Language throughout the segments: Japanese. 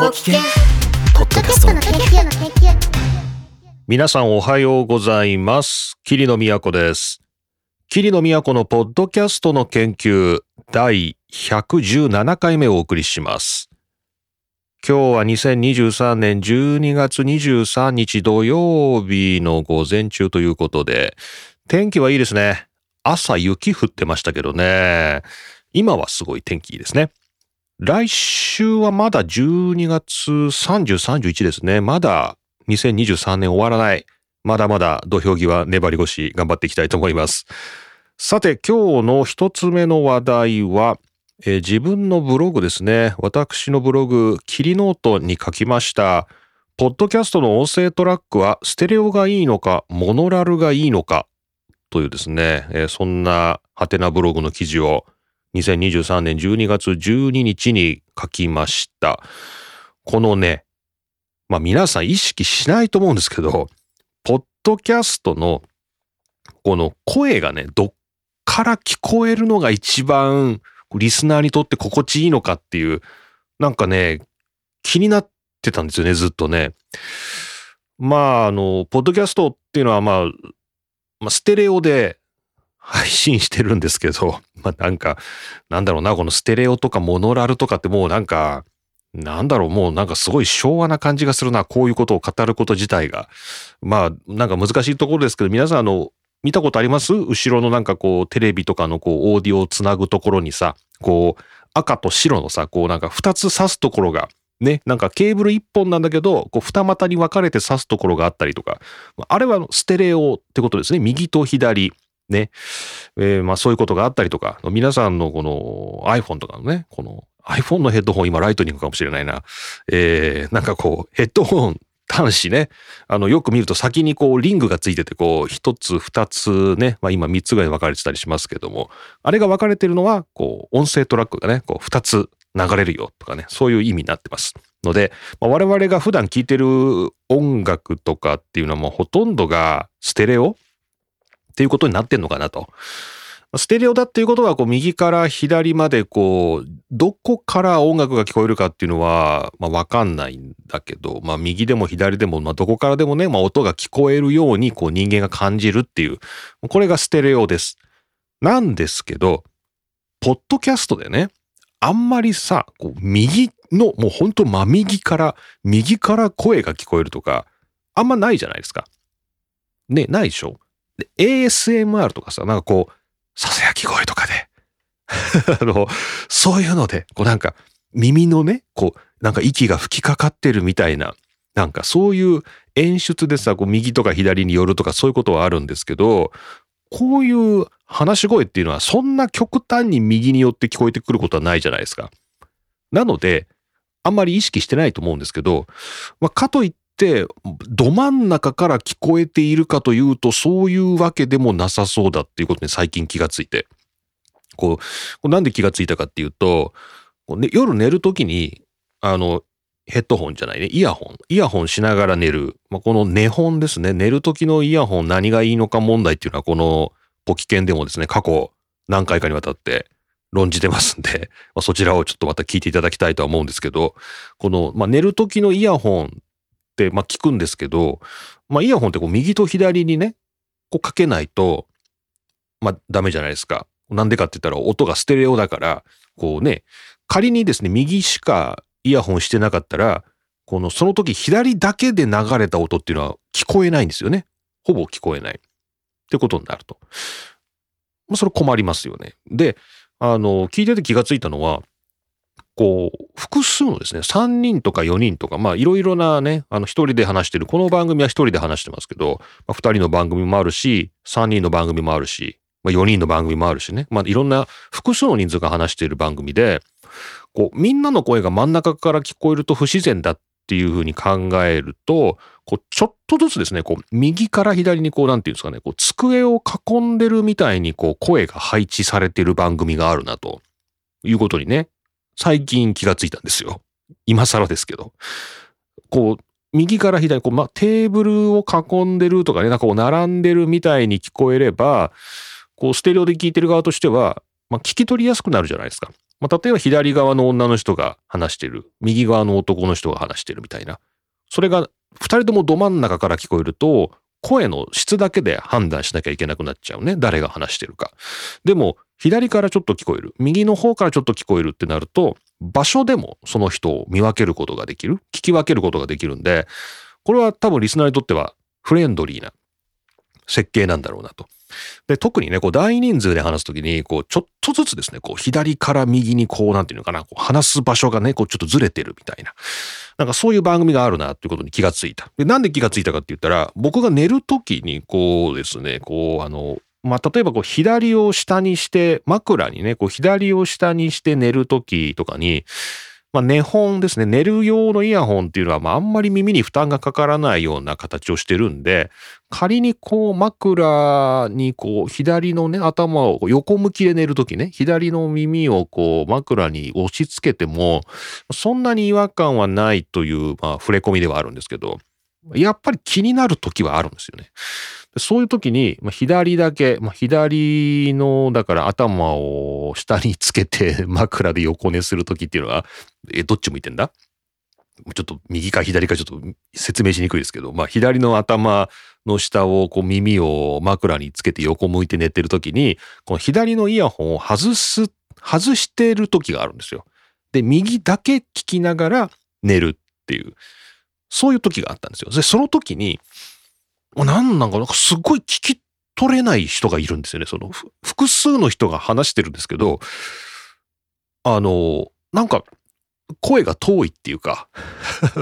ポキケンポッドキャストの研究の研究皆さんおはようございます。桐野都です。桐野都のポッドキャストの研究第117回目をお送りします。今日は2023年12月23日土曜日の午前中ということで、天気はいいですね。朝雪降ってましたけどね。今はすごい天気いいですね。来週はまだ12月30、31ですね。まだ2023年終わらない。まだまだ土俵際粘り腰頑張っていきたいと思います。さて今日の一つ目の話題は、えー自分のブログですね。私のブログ、キリノートに書きました。ポッドキャストの音声トラックはステレオがいいのか、モノラルがいいのかというですね、えーそんなハテナブログの記事を2023年12月12日に書きました。このね、まあ皆さん意識しないと思うんですけど、ポッドキャストのこの声がね、どっから聞こえるのが一番リスナーにとって心地いいのかっていう、なんかね、気になってたんですよね、ずっとね。まあ、あの、ポッドキャストっていうのはまあ、まあ、ステレオで配信してるんですけど、まあなんか、なんだろうな、このステレオとかモノラルとかってもうなんか、なんだろう、もうなんかすごい昭和な感じがするな、こういうことを語ること自体が。まあ、なんか難しいところですけど、皆さんあの、見たことあります？後ろのなんかこう、テレビとかのこう、オーディオをつなぐところにさ、こう、赤と白のさ、こうなんか二つ刺すところが、ね、なんかケーブル一本なんだけど、こう二股に分かれて刺すところがあったりとか、あれはステレオってことですね。右と左。ね。えーまあそういうことがあったりとか、皆さんのこの iPhone とかのね、この iPhone のヘッドホン今ライトニングかもしれないな。えーなんかこうヘッドホン端子ね。あの、よく見ると先にこうリングがついてて、こう一つ二つね、まあ今三つぐらいに分かれてたりしますけども、あれが分かれてるのは、こう音声トラックがね、こう二つ流れるよとかね、そういう意味になってます。ので、まあ我々が普段聴いてる音楽とかっていうのはもうほとんどがステレオっていうことになってんのかなと。ステレオだっていうことは、こう、右から左まで、こう、どこから音楽が聞こえるかっていうのは、まあ、わかんないんだけど、まあ、右でも左でも、まあ、どこからでもね、まあ、音が聞こえるように、こう、人間が感じるっていう、これがステレオです。なんですけど、ポッドキャストでね、あんまりさ、こう、右の、もうほんと真右から、右から声が聞こえるとか、あんまないじゃないですか。ね、ないでしょで ASMR とかさ、なんかこう、ささやき声とかで、あの、そういうので、こうなんか、耳のね、こう、なんか息が吹きかかってるみたいな、なんかそういう演出でさ、こう右とか左に寄るとかそういうことはあるんですけど、こういう話し声っていうのはそんな極端に右に寄って聞こえてくることはないじゃないですか。なので、あんまり意識してないと思うんですけど、まあ、かといって、ど真ん中から聞こえているかというと、そういうわけでもなさそうだっていうことに最近気がついて。こう、こうなんで気がついたかっていうと、こうね、夜寝るときに、あの、ヘッドホンじゃないね、イヤホン。イヤホンしながら寝る。まあ、この寝本ですね。寝る時のイヤホン何がいいのか問題っていうのは、このポキケンでもですね、過去何回かにわたって論じてますんで、まあ、そちらをちょっとまた聞いていただきたいとは思うんですけど、この、まあ、寝る時のイヤホン、まあ、聞くんですけど、まあ、イヤホンってこう右と左にね、こうかけないと、まあ、ダメじゃないですか。なんでかって言ったら音がステレオだから、こうね、仮にですね、右しかイヤホンしてなかったら、この、その時左だけで流れた音っていうのは聞こえないんですよね。ほぼ聞こえない。ってことになると。まあ、それ困りますよね。で、あの、聞いてて気がついたのは、こう、複数のですね、3人とか4人とか、まあ、いろいろなね、あの、一人で話してる、この番組は一人で話してますけど、まあ、2人の番組もあるし、3人の番組もあるし、まあ、4人の番組もあるしね、まあ、いろんな複数の人数が話している番組で、こう、みんなの声が真ん中から聞こえると不自然だっていうふうに考えると、こう、ちょっとずつですね、こう、右から左にこう、なんていうんですかね、こう、机を囲んでるみたいに、こう、声が配置されてる番組があるな、ということにね、最近気がついたんですよ。今更ですけど。こう、右から左、こう、ま、テーブルを囲んでるとかね、なんかこう、並んでるみたいに聞こえれば、こう、ステレオで聞いてる側としては、ま、聞き取りやすくなるじゃないですか。ま、例えば左側の女の人が話してる、右側の男の人が話してるみたいな。それが二人ともど真ん中から聞こえると、声の質だけで判断しなきゃいけなくなっちゃうね。誰が話してるか。でも、左からちょっと聞こえる。右の方からちょっと聞こえるってなると、場所でもその人を見分けることができる。聞き分けることができるんで、これは多分リスナーにとってはフレンドリーな設計なんだろうなと。で、特にね、こう大人数で話すときに、こうちょっとずつですね、こう左から右にこうなんていうのかな、こう話す場所がね、こうちょっとずれてるみたいな。なんかそういう番組があるなっていうことに気がついた。で、なんで気がついたかって言ったら、僕が寝るときにこうですね、こうあの、まあ、例えばこう左を下にして、枕にね、こう左を下にして寝るときとかに、まあ、寝本ですね。寝る用のイヤホンっていうのは、まあ、あんまり耳に負担がかからないような形をしてるんで、仮にこう枕にこう左のね、頭を横向きで寝るときね、左の耳をこう枕に押し付けても、そんなに違和感はないという、まあ、触れ込みではあるんですけど、やっぱり気になるときはあるんですよね。そういう時に、まあ、左だけ、まあ、左の、だから頭を下につけて 枕で横寝する時っていうのは、え、どっち向いてんだ？ちょっと右か左かちょっと説明しにくいですけど、まあ左の頭の下をこう耳を枕につけて横向いて寝てる時に、この左のイヤホンを外す、外してる時があるんですよ。で、右だけ聞きながら寝るっていう、そういう時があったんですよ。で、その時に、なんなんか、なんかすごい聞き取れない人がいるんですよね。その、複数の人が話してるんですけど、あの、なんか、声が遠いっていうか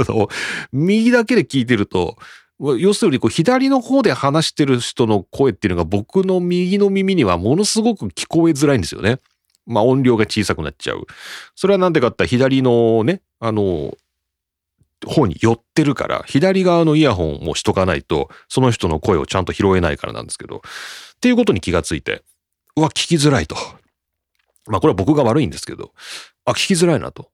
右だけで聞いてると、要するにこう左の方で話してる人の声っていうのが僕の右の耳にはものすごく聞こえづらいんですよね。まあ音量が小さくなっちゃう。それはなんでかって左のね、あの、方に寄ってるから、左側のイヤホンをしとかないと、その人の声をちゃんと拾えないからなんですけど、っていうことに気がついて、うわ、聞きづらいと。まあこれは僕が悪いんですけど、あ、聞きづらいなと。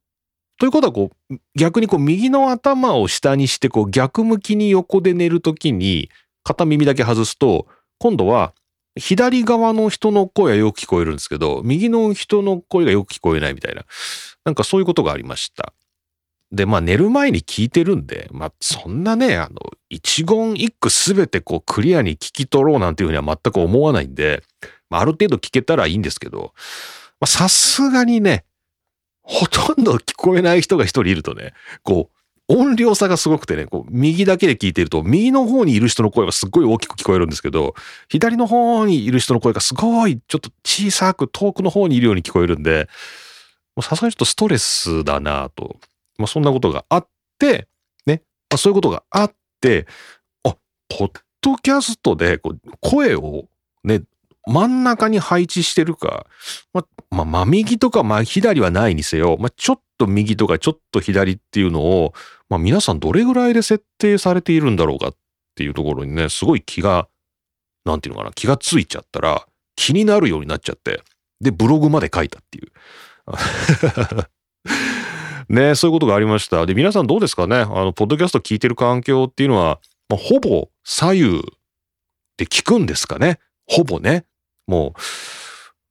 ということはこう、逆にこう右の頭を下にしてこう逆向きに横で寝るときに片耳だけ外すと、今度は左側の人の声はよく聞こえるんですけど、右の人の声がよく聞こえないみたいな。なんかそういうことがありました。で、まあ寝る前に聞いてるんで、まあそんなね、あの、一言一句すべてこうクリアに聞き取ろうなんていうふうには全く思わないんで、まあある程度聞けたらいいんですけど、まあさすがにね、ほとんど聞こえない人が一人いるとね、こう、音量差がすごくてね、こう、右だけで聞いてると、右の方にいる人の声がすっごい大きく聞こえるんですけど、左の方にいる人の声がすごい、ちょっと小さく遠くの方にいるように聞こえるんで、さすがにちょっとストレスだなと。まあ、そんなことがあって、ね、まあ、そういうことがあって、あ、ポッドキャストでこう声をね、真ん中に配置してるか、まあ、まあ、真右とか真左はないにせよ、まあ、ちょっと右とかちょっと左っていうのを、まあ、皆さんどれぐらいで設定されているんだろうかっていうところにね、すごい気が、なんていうのかな、気がついちゃったら、気になるようになっちゃって、で、ブログまで書いたっていう。ね、そういうことがありました。で、皆さんどうですかね？あの、ポッドキャスト聞いてる環境っていうのは、まあ、ほぼ左右で聞くんですかね？ほぼね。も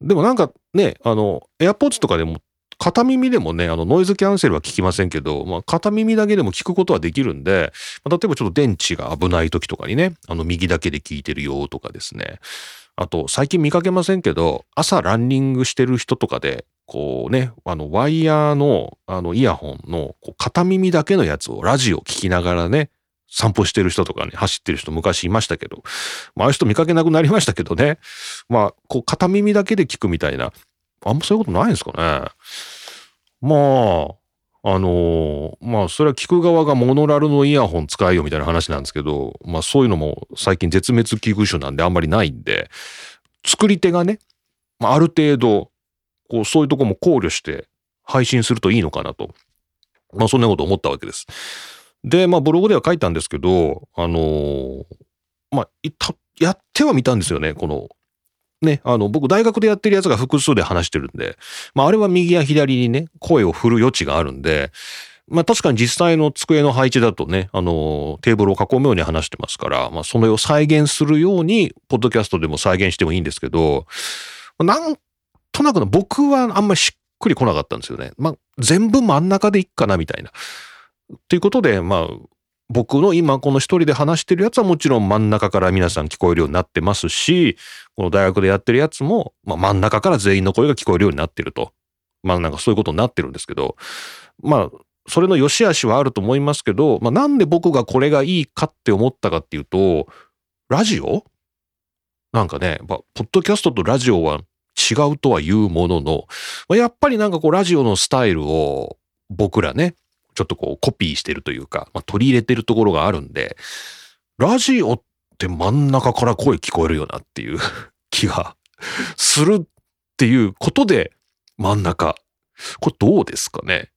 う。でもなんかね、あの、AirPods とかでも片耳でもね、あの、ノイズキャンセルは聞きませんけど、まあ、片耳だけでも聞くことはできるんで、まあ、例えばちょっと電池が危ない時とかにね、あの、右だけで聞いてるよとかですね。あと、最近見かけませんけど、朝ランニングしてる人とかで、こうね、あの、ワイヤーの、あの、イヤホンの、こう片耳だけのやつをラジオ聞きながらね、散歩してる人とかね、走ってる人昔いましたけど、まあ、ああいう人見かけなくなりましたけどね、まあ、こう、片耳だけで聞くみたいな、あんまそういうことないんですかね。まあ、あのー、まあ、それは聞く側がモノラルのイヤホン使えよみたいな話なんですけど、まあそういうのも最近絶滅危惧種なんであんまりないんで、作り手がね、まあ、ある程度、こう、そういうとこも考慮して配信するといいのかなと。まあそんなこと思ったわけです。で、まあブログでは書いたんですけど、あのー、まあ、やってはみたんですよね、このね、あの、僕大学でやってるやつが複数で話してるんで、まああれは右や左にね、声を振る余地があるんで、まあ確かに実際の机の配置だとね、あの、テーブルを囲むように話してますから、まあそのを再現するように、ポッドキャストでも再現してもいいんですけど、なんとなくの僕はあんまりしっくり来なかったんですよね。まあ、全部真ん中でいっかな、みたいな。ということで、まあ、僕の今この一人で話してるやつはもちろん真ん中から皆さん聞こえるようになってますし、この大学でやってるやつも、まあ、真ん中から全員の声が聞こえるようになってると。まあなんかそういうことになってるんですけど、まあ、それの良し悪しはあると思いますけど、まあなんで僕がこれがいいかって思ったかっていうと、ラジオ？なんかね、ポッドキャストとラジオは違うとは言うものの、やっぱりなんかこうラジオのスタイルを僕らね、ちょっとこうコピーしてるというか、まあ、取り入れてるところがあるんで、ラジオって真ん中から声聞こえるよなっていう 気がするっていうことで真ん中。これどうですかね？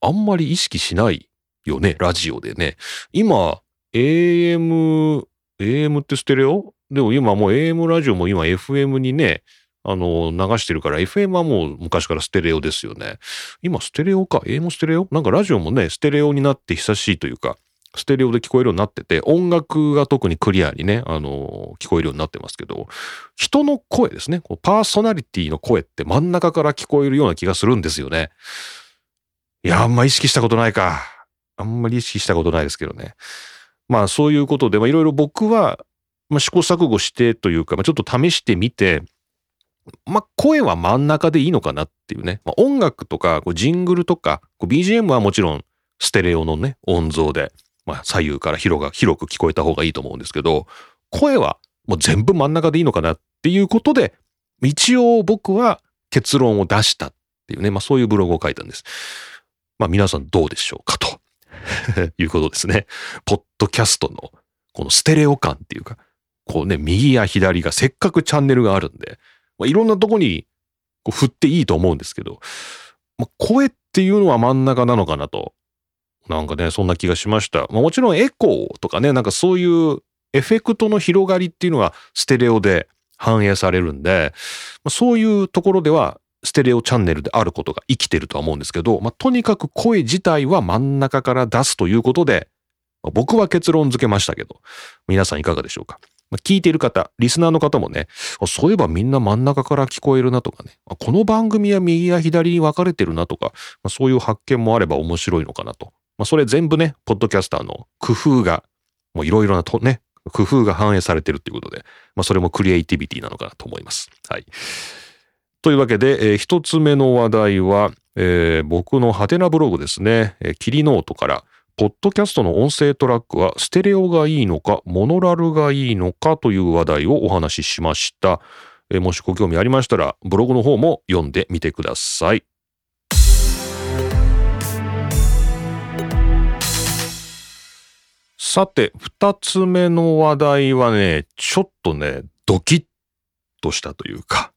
あんまり意識しないよね、ラジオでね。今、AM、AM ってステレオでも今もう AM ラジオも今 FM にね、あの、流してるから、FM はもう昔からステレオですよね。今、ステレオか ?AM ステレオ？なんかラジオもね、ステレオになって久しいというか、ステレオで聞こえるようになってて、音楽が特にクリアにね、あの、聞こえるようになってますけど、人の声ですね、パーソナリティの声って真ん中から聞こえるような気がするんですよね。いや、あんま意識したことないか。あんまり意識したことないですけどね。まあ、そういうことで、いろいろ僕は、まあ、試行錯誤してというか、まあ、ちょっと試してみて、まあ、声は真ん中でいいのかなっていうね。まあ、音楽とか、こうジングルとか、BGM はもちろんステレオのね、音像で、まあ、左右から広が、広く聞こえた方がいいと思うんですけど、声はもう全部真ん中でいいのかなっていうことで、一応僕は結論を出したっていうね、まあそういうブログを書いたんです。まあ皆さんどうでしょうかと いうことですね。ポッドキャストのこのステレオ感っていうか、こうね、右や左がせっかくチャンネルがあるんで、まあ、いろんなとこにこう振っていいと思うんですけど、まあ、声っていうのは真ん中なのかなと。なんかね、そんな気がしました。まあ、もちろんエコーとかね、なんかそういうエフェクトの広がりっていうのはステレオで反映されるんで、まあ、そういうところではステレオチャンネルであることが生きてるとは思うんですけど、まあ、とにかく声自体は真ん中から出すということで、まあ、僕は結論付けましたけど、皆さんいかがでしょうか？聞いている方、リスナーの方もね、そういえばみんな真ん中から聞こえるなとかね、この番組は右や左に分かれてるなとか、そういう発見もあれば面白いのかなと。まあ、それ全部ね、ポッドキャスターの工夫が、もういろいろなとね、工夫が反映されてるっていうことで、まあ、それもクリエイティビティなのかなと思います。はい。というわけで、えー、一つ目の話題は、えー、僕のハテナブログですね、えー、キリノートから、ポッドキャストの音声トラックはステレオがいいのか、モノラルがいいのかという話題をお話ししました。えもしご興味ありましたら、ブログの方も読んでみてください。さて、二つ目の話題はね、ちょっとね、ドキッとしたというか、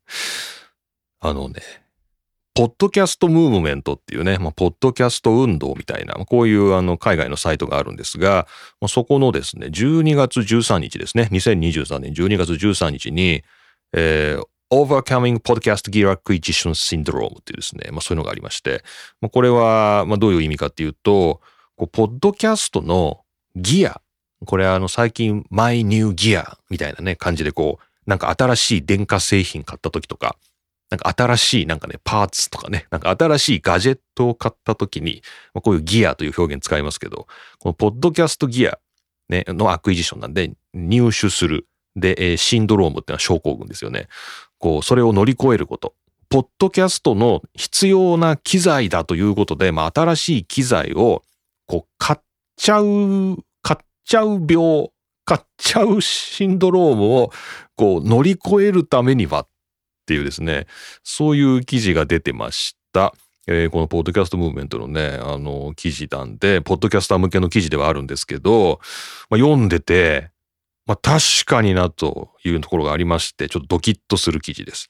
あのね、ポッドキャストムーブメントっていうね、まあ、ポッドキャスト運動みたいな、こういうあの海外のサイトがあるんですが、まあ、そこのですね、12月13日ですね、2023年12月13日に、えー、Overcoming Podcast Gear Acquisition Syndrome っていうですね、まあ、そういうのがありまして、まあ、これは、まあ、どういう意味かっていうと、こうポッドキャストのギア、これあの最近 My New Gear みたいなね、感じでこう、なんか新しい電化製品買った時とか、なんか新しいなんかね、パーツとかね、なんか新しいガジェットを買った時に、こういうギアという表現使いますけど、このポッドキャストギア、ね、の Acquisition なんで、入手する。で、シンドロームってのは症候群ですよね。こう、それを乗り越えること。ポッドキャストの必要な機材だということで、まあ、新しい機材を、こう、買っちゃう、買っちゃう病、買っちゃうシンドロームを、こう、乗り越えるためにはていうですね、そういう記事が出てました。えー、このポッドキャストムーブメントのね、あの、記事なんで、ポッドキャスター向けの記事ではあるんですけど、まあ、読んでて、まあ、確かになというところがありまして、ちょっとドキッとする記事です。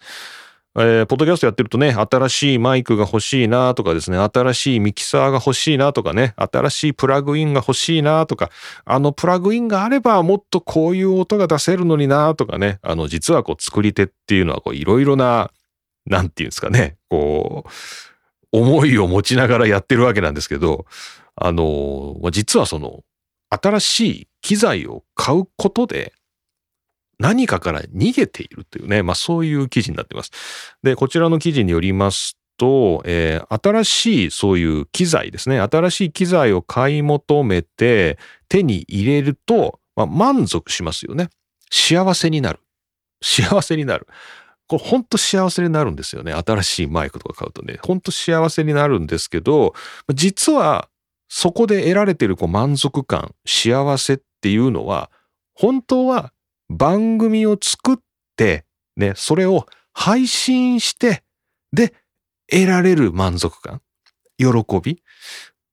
えー、ポッドキャストやってるとね、新しいマイクが欲しいなとかですね、新しいミキサーが欲しいなとかね、新しいプラグインが欲しいなとか、あのプラグインがあればもっとこういう音が出せるのになとかね、あの実はこう作り手っていうのはこういろいろな、なんていうんですかね、こう、思いを持ちながらやってるわけなんですけど、あの、実はその、新しい機材を買うことで、何かから逃げているというね、まあそういう記事になっています。で、こちらの記事によりますと、えー新しいそういう機材ですね。新しい機材を買い求めて手に入れると、まあ、満足しますよね。幸せになる。幸せになる。これ本当幸せになるんですよね。新しいマイクとか買うとね。本当幸せになるんですけど、実はそこで得られてるこう満足感、幸せっていうのは、本当は番組を作って、ね、それを配信して、で、得られる満足感、喜び。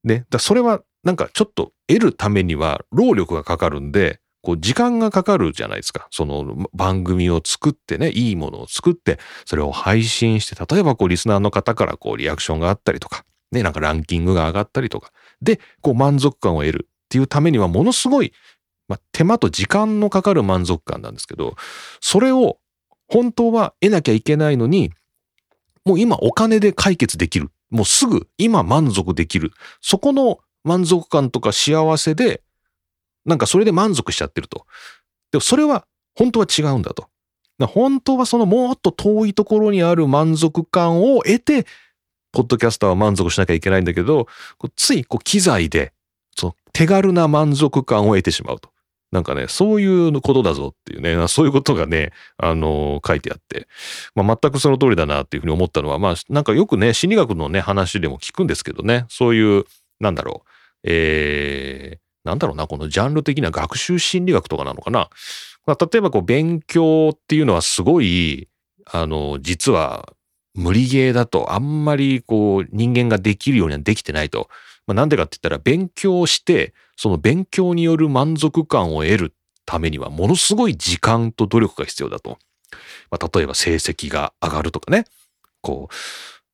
ね、だそれはなんかちょっと得るためには労力がかかるんで、こう時間がかかるじゃないですか。その番組を作ってね、いいものを作って、それを配信して、例えばこうリスナーの方からこうリアクションがあったりとか、ね、なんかランキングが上がったりとか、で、こう満足感を得るっていうためにはものすごい、まあ、手間と時間のかかる満足感なんですけど、それを本当は得なきゃいけないのに、もう今お金で解決できる。もうすぐ今満足できる。そこの満足感とか幸せで、なんかそれで満足しちゃってると。でもそれは本当は違うんだと。だ本当はそのもっと遠いところにある満足感を得て、ポッドキャスターは満足しなきゃいけないんだけど、ついこう機材で、その手軽な満足感を得てしまうと。なんかね、そういうことだぞっていうね、そういうことがね、あの書いてあって、まあ、全くその通りだなっていうふうに思ったのは、まあ、なんかよくね、心理学のね、話でも聞くんですけどね、そういう、なんだろう、えー、なんだろうな、このジャンル的な学習心理学とかなのかな。まあ、例えばこう、勉強っていうのはすごい、あの、実は無理ゲーだとあんまりこう、人間ができるようにはできてないと。まあ、なんでかって言ったら、勉強して、その勉強による満足感を得るためには、ものすごい時間と努力が必要だと。まあ、例えば成績が上がるとかね。こ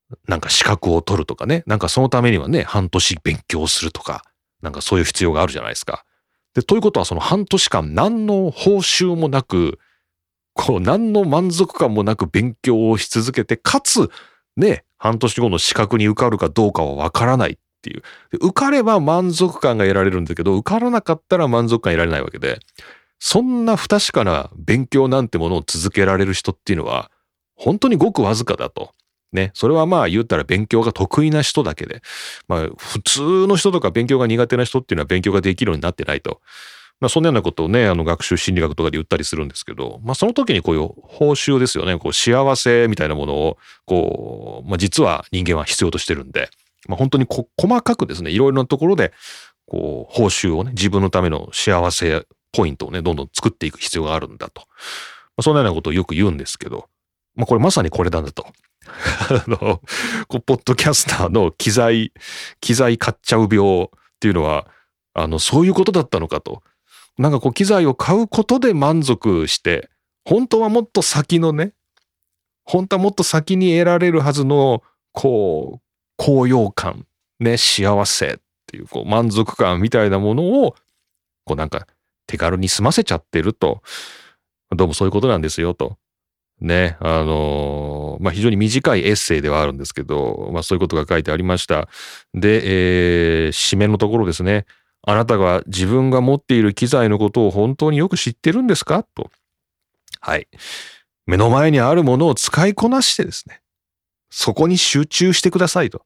う、なんか資格を取るとかね。なんかそのためにはね、半年勉強するとか、なんかそういう必要があるじゃないですか。で、ということはその半年間何の報酬もなく、こう何の満足感もなく勉強をし続けて、かつ、ね、半年後の資格に受かるかどうかはわからないっていう。で受かれば満足感が得られるんだけど、受からなかったら満足感得られないわけで、そんな不確かな勉強なんてものを続けられる人っていうのは、本当にごくわずかだと。ね。それはまあ言ったら勉強が得意な人だけで、まあ普通の人とか勉強が苦手な人っていうのは勉強ができるようになってないと。まあそんなようなことをね、あの学習心理学とかで言ったりするんですけど、まあその時にこういう報酬ですよね。こう幸せみたいなものを、こう、まあ実は人間は必要としてるんで、まあ本当に細かくですね、いろいろなところで、こう、報酬をね、自分のための幸せポイントをね、どんどん作っていく必要があるんだと。まあ、そんなようなことをよく言うんですけど、まあこれまさにこれなんだと。あの、こう、ポッドキャスターの機材、機材買っちゃう病っていうのは、あの、そういうことだったのかと。なんかこう、機材を買うことで満足して、本当はもっと先のね、本当はもっと先に得られるはずの、こう、高揚感、ね、幸せっていう、こう、満足感みたいなものを、こうなんか、手軽に済ませちゃってると、どうもそういうことなんですよと。ね、あのーまあ、非常に短いエッセイではあるんですけど、まあ、そういうことが書いてありました。で、えー締めのところですね。あなたが自分が持っている機材のことを本当によく知ってるんですか？と。はい。目の前にあるものを使いこなしてですね。そこに集中してくださいと。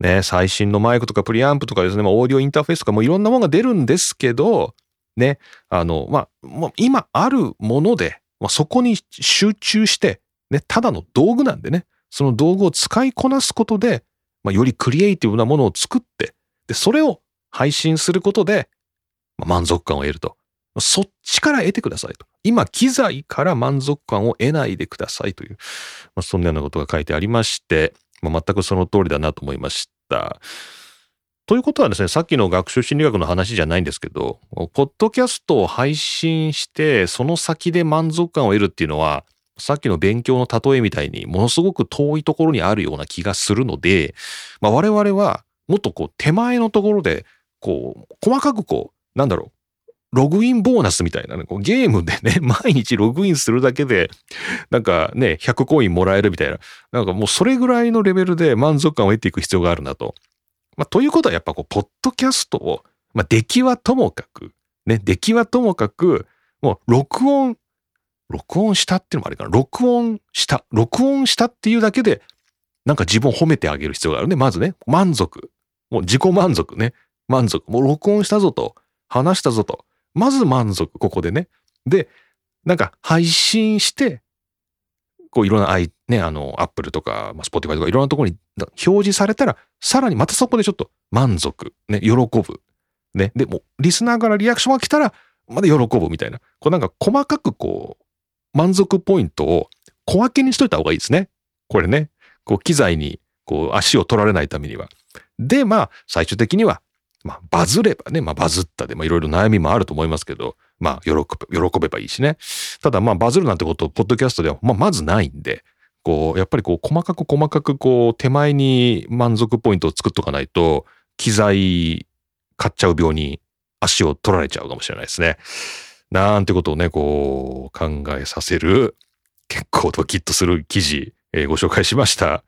ね、最新のマイクとかプリアンプとかですね、まあ、オーディオインターフェースとかもいろんなものが出るんですけど、ね、あの、まあ、もう今あるもので、まあ、そこに集中して、ね、ただの道具なんでね、その道具を使いこなすことで、まあ、よりクリエイティブなものを作って、で、それを配信することで、まあ、満足感を得ると。そっちから得てくださいと。今、機材から満足感を得ないでくださいという、まあ、そんなようなことが書いてありまして、まあ、全くその通りだなと思いました。ということはですね、さっきの学習心理学の話じゃないんですけど、ポッドキャストを配信して、その先で満足感を得るっていうのは、さっきの勉強の例えみたいにものすごく遠いところにあるような気がするので、まあ、我々はもっとこう手前のところで、こう、細かくこう、なんだろう、ログインボーナスみたいなね、こうゲームでね、毎日ログインするだけで、なんかね、100コインもらえるみたいな、なんかもうそれぐらいのレベルで満足感を得ていく必要があるなと。まあ、ということはやっぱこう、ポッドキャストを、まあ、出来はともかく、ね、出来はともかく、もう録音、録音したっていうのもあれかな、録音した、録音したっていうだけでなんか自分を褒めてあげる必要があるね。まずね、満足。もう自己満足ね。満足。もう録音したぞと。話したぞと。まず満足。ここでね。で、なんか配信して、こういろんな、ね、あの、アップルとか、まあ、スポティファイとかいろんなところに表示されたら、さらにまたそこでちょっと満足、ね、喜ぶ。ね。で、もリスナーからリアクションが来たら、まだ喜ぶみたいな。こうなんか細かくこう、満足ポイントを小分けにしといた方がいいですね。これね。こう、機材に、こう、足を取られないためには。で、まあ、最終的には、まあ、バズればね、まあ、バズったで、まあ、いろいろ悩みもあると思いますけど、まあ、喜ぶ、喜べばいいしね。ただ、まあ、バズるなんてこと、ポッドキャストでは、まあ、まずないんで、こう、やっぱりこう、細かく細かく、こう、手前に満足ポイントを作っとかないと、機材買っちゃう病に足を取られちゃうかもしれないですね。なんてことをね、こう、考えさせる、結構ドキッとする記事、えー、ご紹介しました。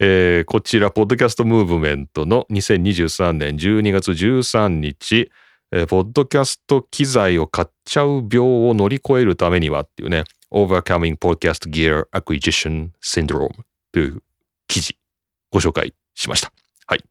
えー、こちら、ポッドキャストムーブメントの2023年12月13日、えー、ポッドキャスト機材を買っちゃう病を乗り越えるためにはっていうね、Overcoming Podcast Gear Acquisition Syndrome という記事、ご紹介しました。はい。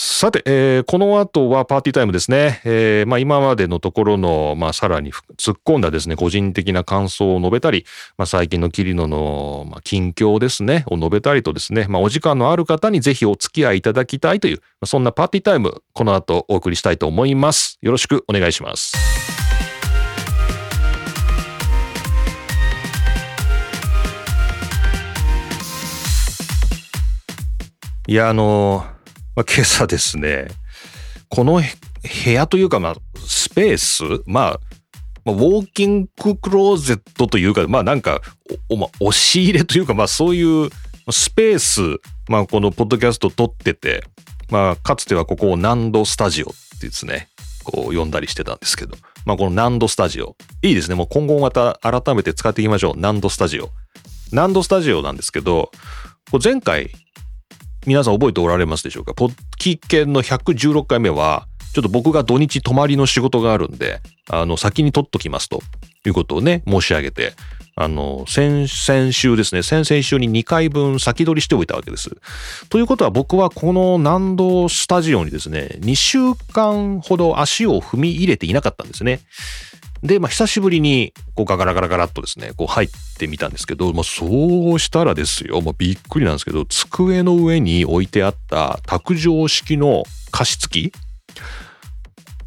さて、えー、この後はパーティータイムですね。えー、まあ今までのところの、まあさらに突っ込んだですね、個人的な感想を述べたり、まあ最近のキリノの、まあ、近況ですね、を述べたりとですね、まあお時間のある方にぜひお付き合いいただきたいという、まあ、そんなパーティータイム、この後お送りしたいと思います。よろしくお願いします。いや、あのーまあ、今朝ですね、この部屋というか、まあ、スペース、まあ、まあ、ウォーキングクローゼットというか、まあなんか、お、まあ、押し入れというか、まあそういうスペース、まあこのポッドキャスト撮ってて、まあかつてはここをナドスタジオってですね、こう呼んだりしてたんですけど、まあこのナドスタジオ、いいですね。もう今後また改めて使っていきましょう。ナドスタジオ。ナドスタジオなんですけど、前回皆さん覚えておられますでしょうか？ポッキーンの116回目は、ちょっと僕が土日泊まりの仕事があるんで、あの、先に取っときますということをね、申し上げて、あの、先々週ですね、先々週に2回分先取りしておいたわけです。ということは僕はこの南道スタジオにですね、2週間ほど足を踏み入れていなかったんですね。で、まあ、久しぶりに、こう、ガラガラガラっとですね、こう入ってみたんですけど、まあ、そうしたらですよ、もうびっくりなんですけど、机の上に置いてあった卓上式の加湿器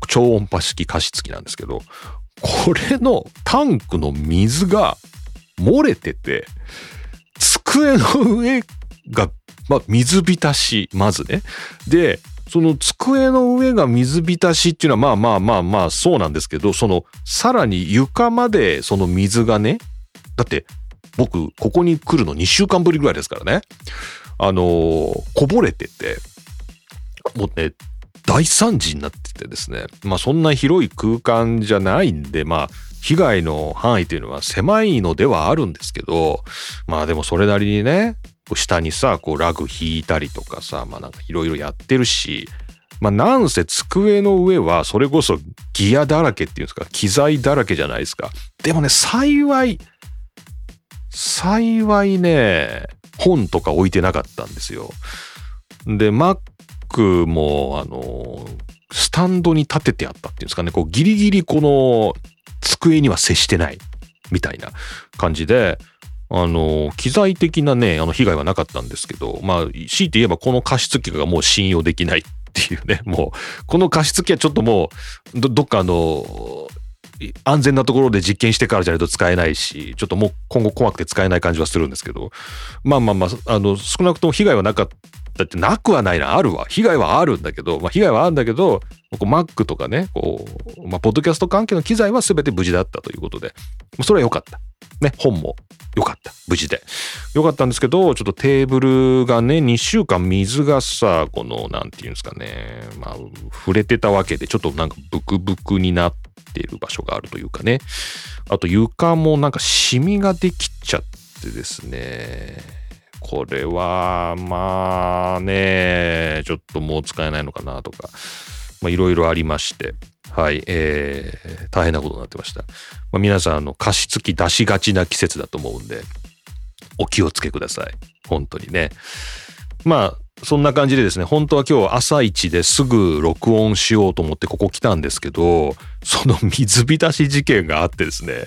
超音波式加湿器なんですけど、これのタンクの水が漏れてて、机の上が、まあ、水浸し、まずね。で、その机の上が水浸しっていうのはまあまあまあまあそうなんですけど、そのさらに床までその水がね、だって僕ここに来るの2週間ぶりぐらいですからね、あのー、こぼれてて、もうね、大惨事になっててですね、まあそんな広い空間じゃないんで、まあ被害の範囲というのは狭いのではあるんですけど、まあでもそれなりにね、下にさ、こうラグ引いたりとかさ、まあなんかいろいろやってるし、まあなんせ机の上はそれこそギアだらけっていうんですか、機材だらけじゃないですか。でもね、幸い、幸いね、本とか置いてなかったんですよ。で、Mac も、あの、スタンドに立ててあったっていうんですかね、こうギリギリこの机には接してないみたいな感じで、あの、機材的なね、あの被害はなかったんですけど、まあ、強いて言えばこの加湿器がもう信用できないっていうね、もう、この加湿器はちょっともう、どどっかあの、安全なところで実験してからじゃないと使えないし、ちょっともう今後怖くて使えない感じはするんですけど、まあまあまあ、あの、少なくとも被害はなかったってなくはないな、あるわ。被害はあるんだけど、まあ被害はあるんだけど、こう Mac とかね、こう、まあ、ポッドキャスト関係の機材は全て無事だったということで、それは良かった。ね、本も良かった。無事で。良かったんですけど、ちょっとテーブルがね、2週間水がさ、この、なんていうんですかね、まあ、触れてたわけで、ちょっとなんかブクブクになってる場所があるというかね。あと床もなんかシミができちゃってですね。これは、まあね、ちょっともう使えないのかなとか、まあいろいろありまして。はい、えー、大変なことになってました。まあ、皆さん、あの、加湿器出しがちな季節だと思うんで、お気をつけください。本当にね。まあ、そんな感じでですね、本当は今日朝一ですぐ録音しようと思ってここ来たんですけど、その水浸し事件があってですね、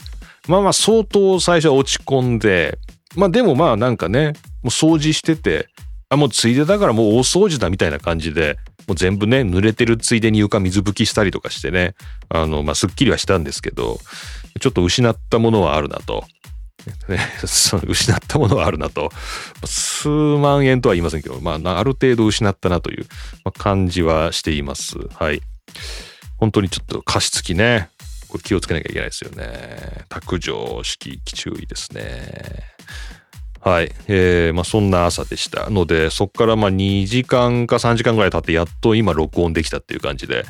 まあまあ相当最初は落ち込んで、まあでもまあなんかね、もう掃除してて、あ、もうついでだからもう大掃除だみたいな感じで、もう全部ね、濡れてるついでに床水拭きしたりとかしてね、あの、まあすっきりはしたんですけど、ちょっと失ったものはあるなと。ね、失ったものはあるなと。数万円とは言いませんけど、まあ、ある程度失ったなという感じはしています。はい。本当にちょっと加湿器ね、これ気をつけなきゃいけないですよね。卓上式注意ですね。はい。えー、まあそんな朝でしたので、そっからまあ2時間か3時間ぐらい経ってやっと今録音できたっていう感じで、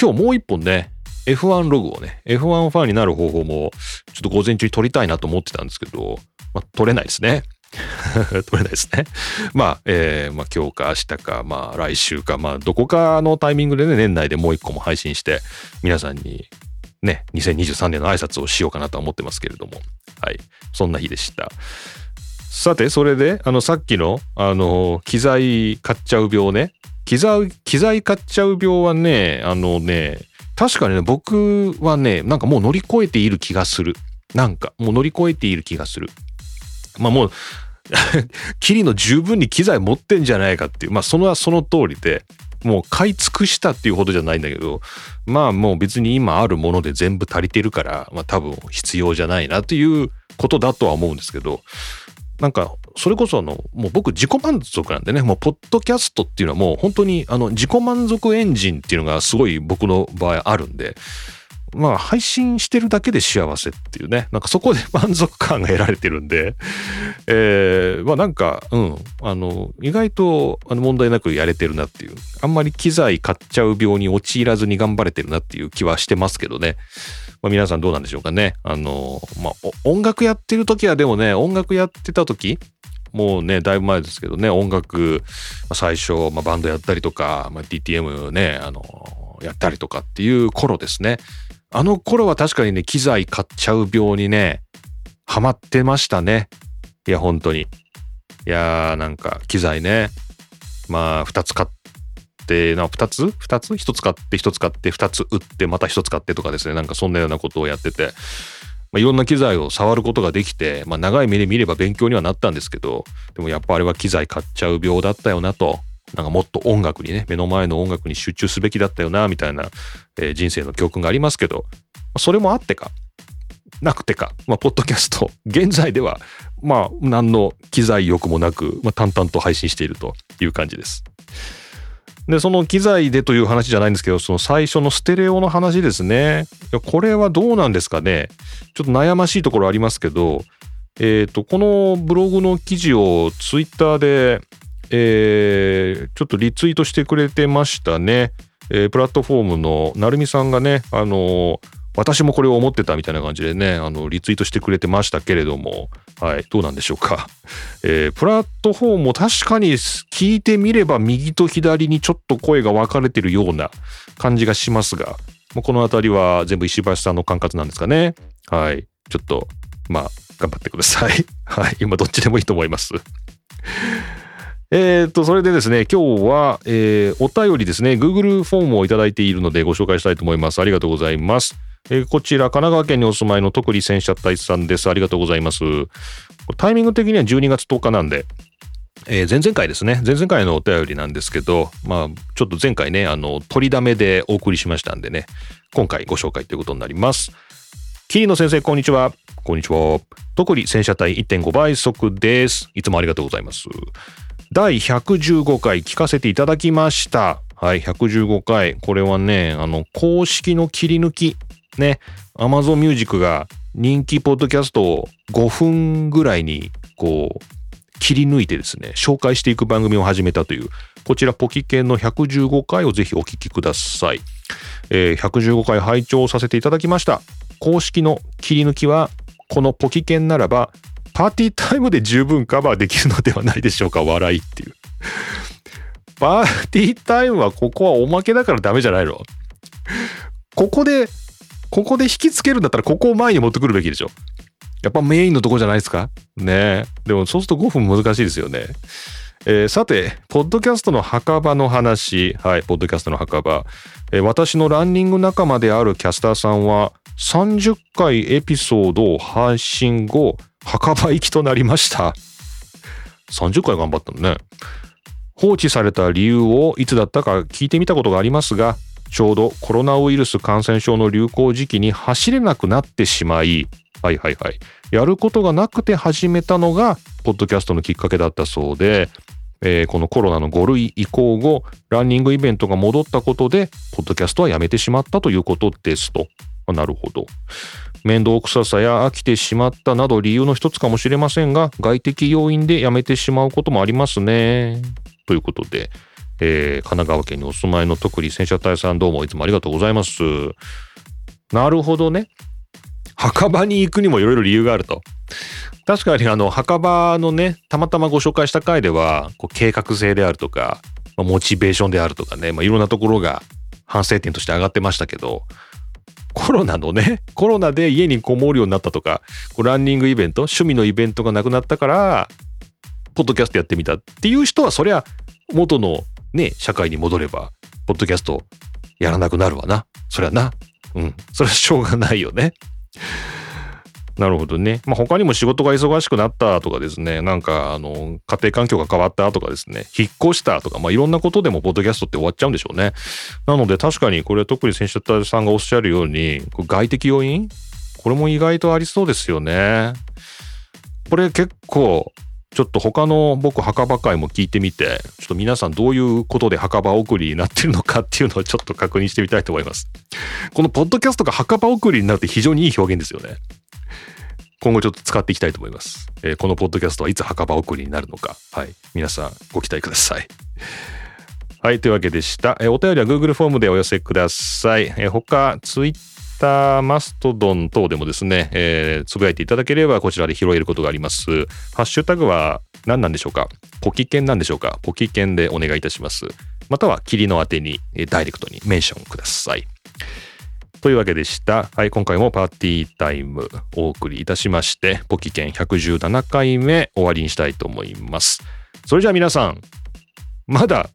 今日もう一本ね、F1 ログをね、F1 ファンになる方法も、ちょっと午前中に撮りたいなと思ってたんですけど、まあ、撮れないですね。撮れないですね。まあ、えー、まあ今日か明日か、まあ来週か、まあどこかのタイミングでね、年内でもう一個も配信して、皆さんにね、2023年の挨拶をしようかなと思ってますけれども、はい。そんな日でした。さて、それで、あの、さっきの、あの、機材買っちゃう病ね。機材、機材買っちゃう病はね、あのね、確かにね、僕はね、なんかもう乗り越えている気がする。なんか、もう乗り越えている気がする。まあもう、キリの十分に機材持ってんじゃないかっていう、まあそのはその通りで、もう買い尽くしたっていうほどじゃないんだけど、まあもう別に今あるもので全部足りてるから、まあ多分必要じゃないなということだとは思うんですけど、なんか、それこそあの、もう僕自己満足なんでね、もうポッドキャストっていうのはもう本当にあの自己満足エンジンっていうのがすごい僕の場合あるんで、まあ配信してるだけで幸せっていうね、なんかそこで 満足感が得られてるんで、えー、まあなんか、うん、あの、意外とあの問題なくやれてるなっていう、あんまり機材買っちゃう病に陥らずに頑張れてるなっていう気はしてますけどね。まあ、皆さんどうなんでしょうかね。あの、まあ、音楽やってる時はでもね、音楽やってた時、もうね、だいぶ前ですけどね、音楽、最初、まあ、バンドやったりとか、まあ、DTM ね、あの、やったりとかっていう頃ですね。あの頃は確かにね、機材買っちゃう病にね、ハマってましたね。いや、本当に。いやー、なんか、機材ね。まあ、二つ買って、な、2つ ?2 つ ?1 つ買って、1つ買って、2つ売って、また1つ買ってとかですね、なんかそんなようなことをやってて、まあ、いろんな機材を触ることができて、まあ、長い目で見れば勉強にはなったんですけど、でもやっぱあれは機材買っちゃう病だったよなと。なんかもっと音楽にね、目の前の音楽に集中すべきだったよな、みたいな、えー、人生の教訓がありますけど、それもあってか、なくてか、まあ、ポッドキャスト、現在では、まあ、何の機材欲もなく、まあ、淡々と配信しているという感じです。で、その機材でという話じゃないんですけど、その最初のステレオの話ですね。これはどうなんですかね。ちょっと悩ましいところありますけど、えっ、ー、と、このブログの記事をツイッターで、えー、ちょっとリツイートしてくれてましたね。えー、プラットフォームのなるみさんがね、あのー、私もこれを思ってたみたいな感じでね、あの、リツイートしてくれてましたけれども、はい、どうなんでしょうか。えー、プラットフォームも確かに聞いてみれば右と左にちょっと声が分かれてるような感じがしますが、もうこの辺りは全部石橋さんの管轄なんですかね。はい。ちょっと、まあ、頑張ってください。はい。今どっちでもいいと思います。えっと、それでですね、今日は、えー、お便りですね、Google フォームをいただいているのでご紹介したいと思います。ありがとうございます。えー、こちら、神奈川県にお住まいの徳利戦車隊さんです。ありがとうございます。タイミング的には12月10日なんで、えー、前々回ですね。前々回のお便りなんですけど、まあ、ちょっと前回ね、あの、取りだめでお送りしましたんでね、今回ご紹介ということになります。桐野先生、こんにちは。こんにちは。徳利戦車隊1.5倍速です。いつもありがとうございます。第115回聞かせていただきました。はい、115回。これはね、あの、公式の切り抜きね、Amazon Music が人気ポッドキャストを5分ぐらいにこう切り抜いてですね、紹介していく番組を始めたという、こちらポキケンの115回をぜひお聞きください。えー、115回拝聴させていただきました。公式の切り抜きは、このポキケンならば、パーティータイムで十分カバーできるのではないでしょうか、笑いっていう。パーティータイムはここはおまけだからダメじゃないのここでここで引きつけるんだったらここを前に持ってくるべきでしょ。やっぱメインのとこじゃないですか？ねでもそうすると5分難しいですよね。えー、さて、ポッドキャストの墓場の話。はい、ポッドキャストの墓場。えー、私のランニング仲間であるキャスターさんは、30回エピソードを配信後、墓場行きとなりました。30回頑張ったのね。放置された理由をいつだったか聞いてみたことがありますが、ちょうどコロナウイルス感染症の流行時期に走れなくなってしまい、はいはいはい。やることがなくて始めたのが、ポッドキャストのきっかけだったそうで、えー、このコロナの5類移行後、ランニングイベントが戻ったことで、ポッドキャストはやめてしまったということですと。なるほど。面倒くささや飽きてしまったなど理由の一つかもしれませんが、外的要因でやめてしまうこともありますね。ということで、えー、神奈川県にお住まいの特に戦車隊さんどうもいつもありがとうございます。なるほどね。墓場に行くにもいろいろ理由があると。確かにあの墓場のね、たまたまご紹介した回では、こう計画性であるとか、まあ、モチベーションであるとかね、いろんなところが反省点として上がってましたけど、コロナのね、コロナで家にこもるようになったとか、こうランニングイベント、趣味のイベントがなくなったから、ポッドキャストやってみたっていう人は、そりゃ元のね、社会に戻れば、ポッドキャストやらなくなるわな。そりゃな。うん。それはしょうがないよね。なるほどね。まあ、他にも仕事が忙しくなったとかですね、なんか、あの、家庭環境が変わったとかですね、引っ越したとか、まあ、いろんなことでも、ポッドキャストって終わっちゃうんでしょうね。なので、確かに、これは特に選手さんがおっしゃるように、外的要因？これも意外とありそうですよね。これ結構、ちょっと他の僕墓場会も聞いてみて、ちょっと皆さんどういうことで墓場送りになってるのかっていうのをちょっと確認してみたいと思います。このポッドキャストが墓場送りになるって非常にいい表現ですよね。今後ちょっと使っていきたいと思います。えー、このポッドキャストはいつ墓場送りになるのか。はい。皆さんご期待ください。はい。というわけでした。えー、お便りは Google フォームでお寄せください。えー、他、Twitter、マストドン等でもですね、えー、つぶやいていただければこちらで拾えることがあります。ハッシュタグは何なんでしょうか？ポキケンなんでしょうか？ポキケンでお願いいたします。または霧の宛てに、ダイレクトにメンションください。というわけでした。はい、今回もパーティータイムお送りいたしまして、ポキ券117回目終わりにしたいと思います。それじゃあ皆さん、まだ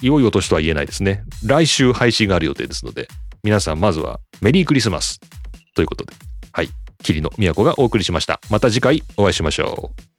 良いお年とは言えないですね。来週配信がある予定ですので、皆さんまずはメリークリスマスということで、はい、霧の都がお送りしました。また次回お会いしましょう。